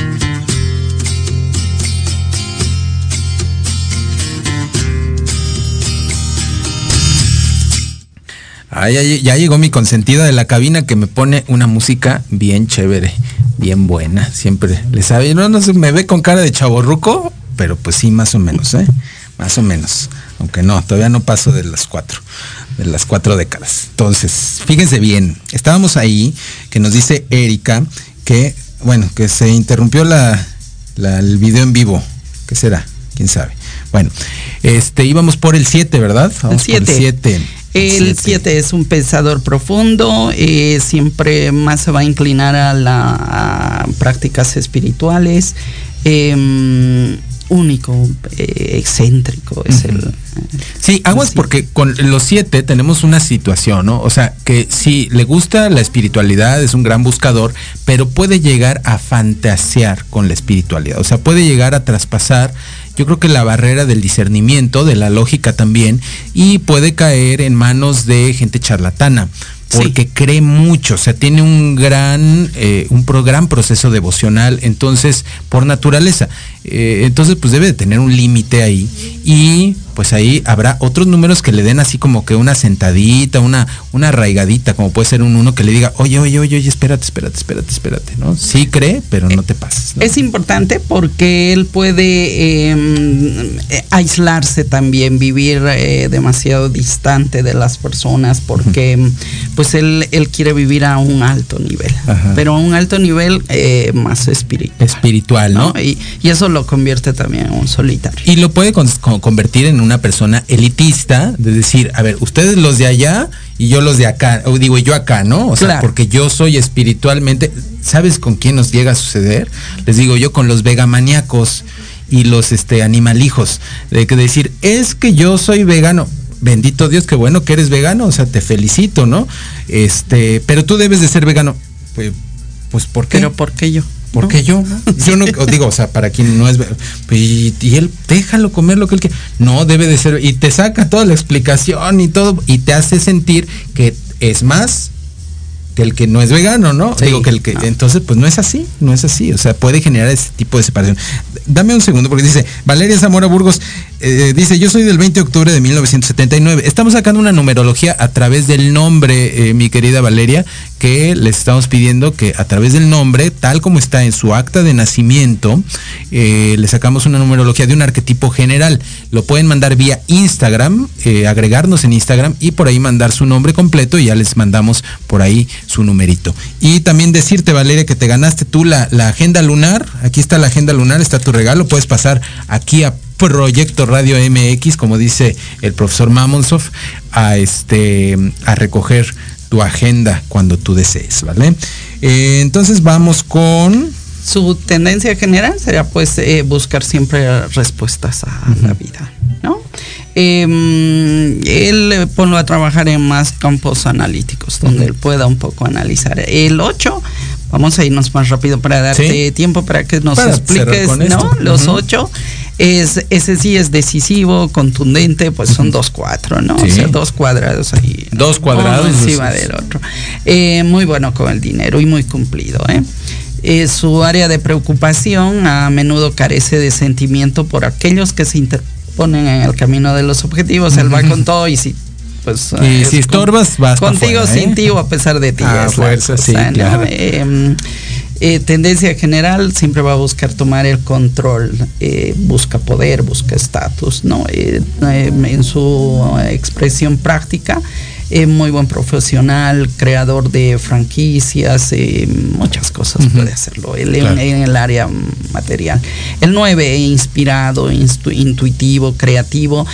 Ya, llegó mi consentida de la cabina que me pone una música bien chévere, bien buena. Siempre le sabe. No, no se me ve con cara de chaborruco, pero pues sí, más o menos, ¿eh? Más o menos. Aunque no, todavía no paso de las cuatro, de las cuatro décadas. Entonces, fíjense bien, estábamos ahí, que nos dice Erika que, bueno, que se interrumpió la, el video en vivo. ¿Qué será? ¿Quién sabe? Bueno, este íbamos por el 7, ¿verdad? Vamos el 7. El 7 es un pensador profundo, eh, siempre más se va a inclinar a las prácticas espirituales. Em, único, eh, excéntrico, es el... Sí, aguas porque con los siete tenemos una situación, ¿no? O sea, que sí, le gusta la espiritualidad, es un gran buscador, pero puede llegar a fantasear con la espiritualidad, o sea, puede llegar a traspasar yo creo que la barrera del discernimiento, de la lógica también, y puede caer en manos de gente charlatana porque cree mucho, o sea, tiene un gran, eh, un gran proceso devocional, entonces, por naturaleza. Eh, entonces, pues debe de tener un límite ahí. Y pues ahí habrá otros números que le den así como que una sentadita, una, una arraigadita, como puede ser un uno que le diga, oye, oye, oye, oye, espérate, espérate, espérate, espérate, ¿no? Sí cree, pero no te pases. Es importante porque él puede em, eh, aislarse también, vivir eh, demasiado distante de las personas, porque pues él, él quiere vivir a un alto nivel, pero a un alto nivel eh, más espiritual. Espiritual, ¿no? Y, y, eso lo convierte también en un solitario. Y lo puede convertir en una persona elitista, de decir, a ver, ustedes los de allá y yo los de acá, o digo yo acá, ¿no? O sea, porque yo soy espiritualmente, ¿sabes con quién nos llega a suceder? Les digo yo con los vegamaniacos y los este animalijos, de que decir, es que yo soy vegano. Bendito Dios, qué bueno que eres vegano, o sea, te felicito, ¿no? Este, pero tú debes de ser vegano. Pues, pues ¿por qué? Pero ¿por qué yo? Porque yo, yo no digo, o sea, para quien no es, y, y, él déjalo comer lo que él quiere. No debe de ser y te saca toda la explicación y todo y te hace sentir que es más que el que no es vegano, ¿no? Digo que el que entonces pues no es así, no es así, o sea, puede generar ese tipo de separación. Dame un segundo porque dice Valeria Zamora Burgos eh, dice, "Yo soy del 20 de octubre de 1979. Estamos sacando una numerología a través del nombre, eh, mi querida Valeria, que les estamos pidiendo que a través del nombre, tal como está en su acta de nacimiento, eh, le sacamos una numerología de un arquetipo general. Lo pueden mandar vía Instagram, agregarnos en Instagram y por ahí mandar su nombre completo y ya les mandamos por ahí su numerito. Y también decirte, Valeria, que te ganaste tú la, la agenda lunar. Aquí está la agenda lunar, está tu regalo. Puedes pasar aquí a Proyecto Radio MX, como dice el profesor Mamonsov, a este a recoger tu agenda cuando tú desees, ¿vale? Eh, entonces vamos con su tendencia general sería pues eh, buscar siempre respuestas a la vida, ¿no? Em, él ponlo a trabajar en más campos analíticos, donde él pueda un poco analizar. El 8, vamos a irnos más rápido para darte tiempo para que nos expliques, ¿no? Los 8. Es, ese sí es decisivo, contundente, pues son dos cuatro, ¿no? O sea, dos cuadrados ahí. Dos cuadrados. encima del otro. Eh, muy bueno con el dinero y muy cumplido, ¿eh? Eh, su área de preocupación a menudo carece de sentimiento por aquellos que se ponen en el camino de los objetivos, él va con todo y si pues y si estorbas vas contigo sin ¿eh? ti o a pesar de ti ah, fuerza, sí, claro. Em, eh, tendencia general siempre va a buscar tomar el control, eh, busca poder, busca estatus, ¿no? En su expresión práctica muy buen profesional, creador de franquicias, eh, muchas cosas puede hacerlo en, el área material. El 9, inspirado, intuitivo, creativo,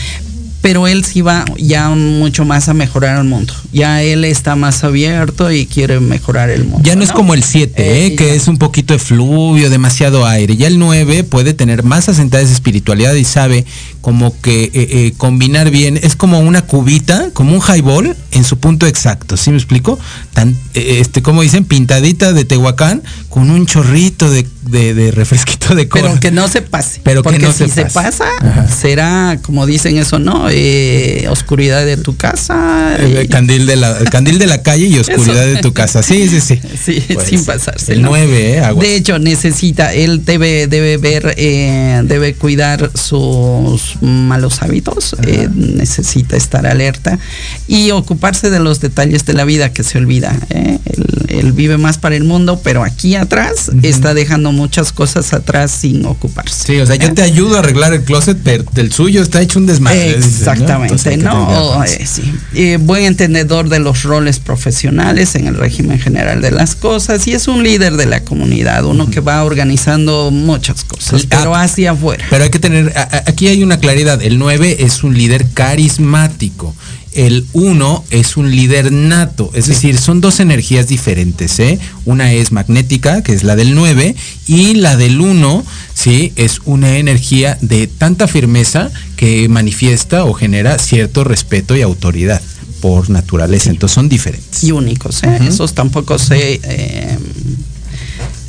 pero él sí va ya mucho más a mejorar el mundo. Ya él está más abierto y quiere mejorar el mundo. Ya no, es como el 7, eh, ¿eh? que es un poquito de fluvio, demasiado aire. Ya el 9 puede tener más asentada esa espiritualidad y sabe como que eh, combinar bien. Es como una cubita, como un highball en su punto exacto. ¿Sí me explico? Tan, este, como dicen, pintadita de Tehuacán con un chorrito de, refresquito de cola. Pero que no se pase. Pero porque que no si se, pasa, será, como dicen eso, ¿no? Eh, oscuridad de tu casa. El candil de la, candil de la calle y [LAUGHS] oscuridad de tu casa. Sí, sí, sí. [LAUGHS] Sí, pues, sin pasarse. El 9, ¿eh? De hecho, necesita, él debe, debe ver, eh, debe cuidar sus malos hábitos, eh, necesita estar alerta y ocuparse de los detalles de la vida que se olvida. ¿eh? Él, vive más para el mundo, pero aquí atrás está dejando muchas cosas atrás sin ocuparse. Sí, o sea, yo te ayudo a arreglar el closet, pero el suyo está hecho un desmadre. Exactamente, ¿no? sí. buen entendedor de los roles profesionales en el régimen general de las cosas y es un líder de la comunidad, uno que va organizando muchas cosas, pero hacia afuera. Pero hay que tener, aquí hay una claridad, el 9 es un líder carismático el 1 es un líder nato, es decir, son dos energías diferentes. ¿eh? Una es magnética, que es la del 9, y la del 1, ¿sí? es una energía de tanta firmeza que manifiesta o genera cierto respeto y autoridad por naturaleza. Entonces son diferentes. Y únicos, ¿eh? esos tampoco se, eh,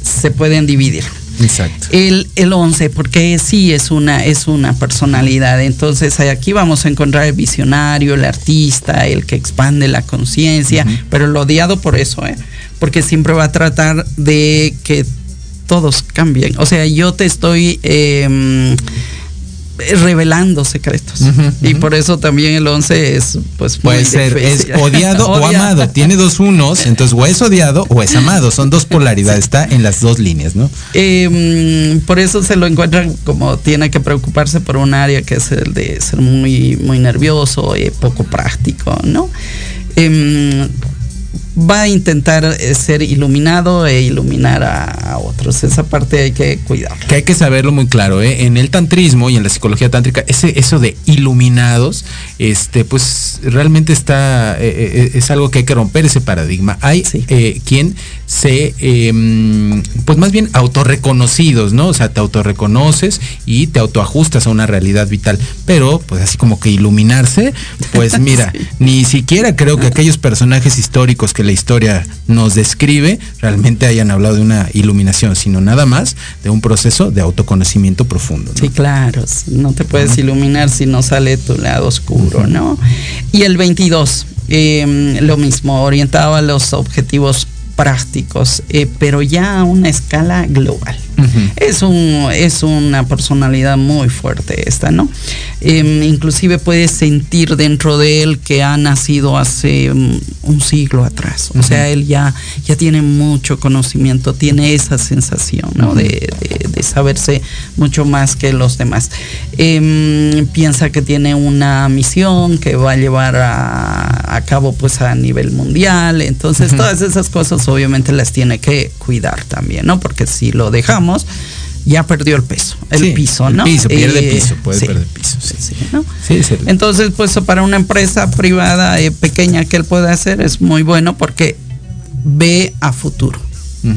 se pueden dividir. Exacto. El, el 11, porque sí es una, es una personalidad. Entonces aquí vamos a encontrar el visionario, el artista, el que expande la conciencia, pero lo odiado por eso, ¿eh? porque siempre va a tratar de que todos cambien. O sea, yo te estoy... Eh, revelando secretos. Y por eso también el 11 es, pues, puede ser, es odiado [LAUGHS] o amado. Tiene dos unos, entonces o es odiado o es amado. Son dos polaridades, está en las dos líneas, ¿no? Em, por eso se lo encuentran como tiene que preocuparse por un área que es el de ser muy, muy nervioso y poco práctico, ¿no? Em, va a intentar eh, ser iluminado e iluminar a, otros. Esa parte hay que cuidar. Que hay que saberlo muy claro, ¿eh? En el tantrismo y en la psicología tántrica, ese, eso de iluminados, este, pues realmente está, eh, es algo que hay que romper ese paradigma. Hay quien se, em, pues más bien autorreconocidos, ¿no? O sea, te autorreconoces y te autoajustas a una realidad vital. Pero, pues así como que iluminarse, pues mira, [LAUGHS] ni siquiera creo que aquellos personajes históricos que la historia nos describe realmente hayan hablado de una iluminación, sino nada más de un proceso de autoconocimiento profundo. Sí, claro, no te puedes iluminar si no sale tu lado oscuro, ¿no? Y el 22, em, lo mismo, orientado a los objetivos prácticos, eh, pero ya a una escala global. Es, un, es una personalidad muy fuerte esta, ¿no? Em, inclusive puedes sentir dentro de él que ha nacido hace mm, un siglo atrás. O sea, él ya, ya tiene mucho conocimiento, tiene esa sensación, ¿no? de, saberse mucho más que los demás. Em, piensa que tiene una misión que va a llevar a, cabo pues a nivel mundial. Entonces, todas esas cosas obviamente las tiene que cuidar también, ¿no? Porque si lo dejamos, ya perdió el peso, el piso, ¿no? El piso, pierde eh, piso, puede perder piso. Sí, ¿no? Entonces, pues para una empresa privada eh, pequeña que él puede hacer es muy bueno porque ve a futuro,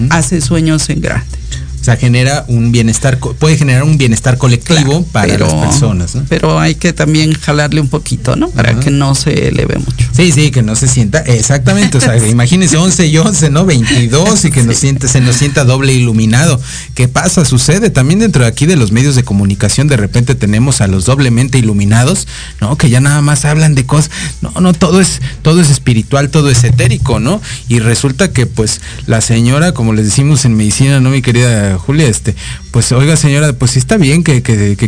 hace sueños en grande. O sea, genera un bienestar, puede generar un bienestar colectivo para las personas. Pero hay que también jalarle un poquito, ¿no? Para que no se eleve mucho. Sí, sí, que no se sienta, exactamente. O sea, [LAUGHS] imagínense 11 y 11, ¿no? 22 y que nos siente, se nos sienta doble iluminado. ¿Qué pasa? Sucede también dentro de aquí de los medios de comunicación, de repente tenemos a los doblemente iluminados, ¿no? Que ya nada más hablan de cosas. No, no, todo es, todo es espiritual, todo es etérico, ¿no? Y resulta que pues la señora, como les decimos en medicina, ¿no? Mi querida Julia, este, pues oiga señora, pues está bien que,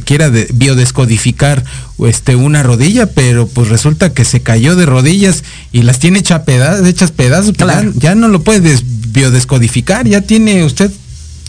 quiera biodescodificar este, una rodilla, pero pues resulta que se cayó de rodillas y las tiene hechas pedazos, hechas pedazos, pues ya, ya, no lo puede biodescodificar, ya tiene usted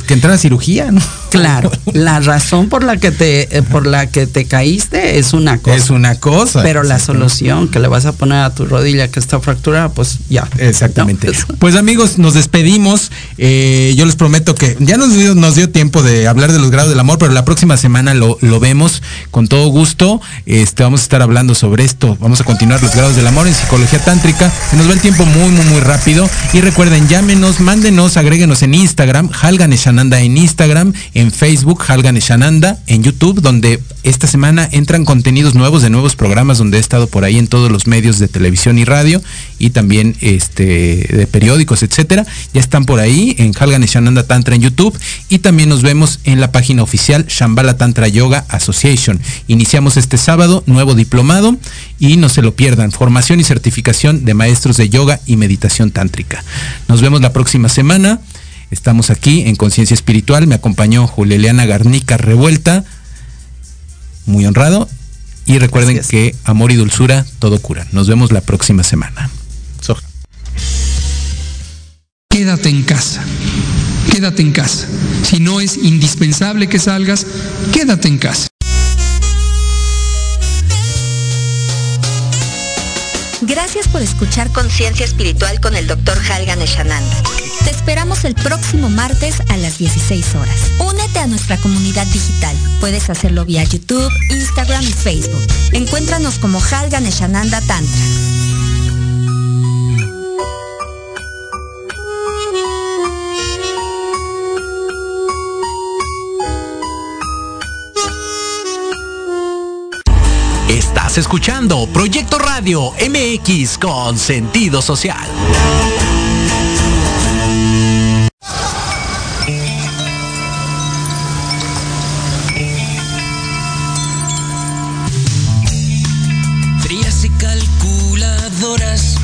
que entrar a cirugía, ¿no? Claro, la razón por la que te eh, por la que te caíste es una cosa. Es una cosa. Pero la solución que le vas a poner a tu rodilla que está fracturada, pues ya. Exactamente. [LAUGHS] Pues amigos, nos despedimos. Eh, yo les prometo que ya nos dio, nos dio tiempo de hablar de los grados del amor, pero la próxima semana lo, vemos con todo gusto. Este, vamos a estar hablando sobre esto. Vamos a continuar los grados del amor en psicología tántrica. Se nos va el tiempo muy, muy, muy rápido. Y recuerden, llámenos, mándenos, agréguenos en Instagram, Halgan Shananda en Instagram, en Facebook, Halgan Shananda, en YouTube, donde esta semana entran contenidos nuevos de nuevos programas donde he estado por ahí en todos los medios de televisión y radio y también este de periódicos, etcétera. Ya están por ahí en Halgan Shananda Tantra en YouTube y también nos vemos en la página oficial Shambhala Tantra Yoga Association. Iniciamos este sábado nuevo diplomado y no se lo pierdan, formación y certificación de maestros de yoga y meditación tántrica. Nos vemos la próxima semana. Estamos aquí en Conciencia Espiritual. Me acompañó Juliana Garnica Revuelta. Muy honrado. Y recuerden que amor y dulzura todo cura. Nos vemos la próxima semana. Soja. Quédate en casa. Quédate en casa. Si no es indispensable que salgas, quédate en casa. Por escuchar Conciencia Espiritual con el Dr. Halgan Eshananda. Te esperamos el próximo martes a las 16 horas. Únete a nuestra comunidad digital. Puedes hacerlo vía YouTube, Instagram y Facebook. Encuéntranos como Halgan Eshananda Tantra. Escuchando Proyecto Radio MX con sentido social. Frías y calculadoras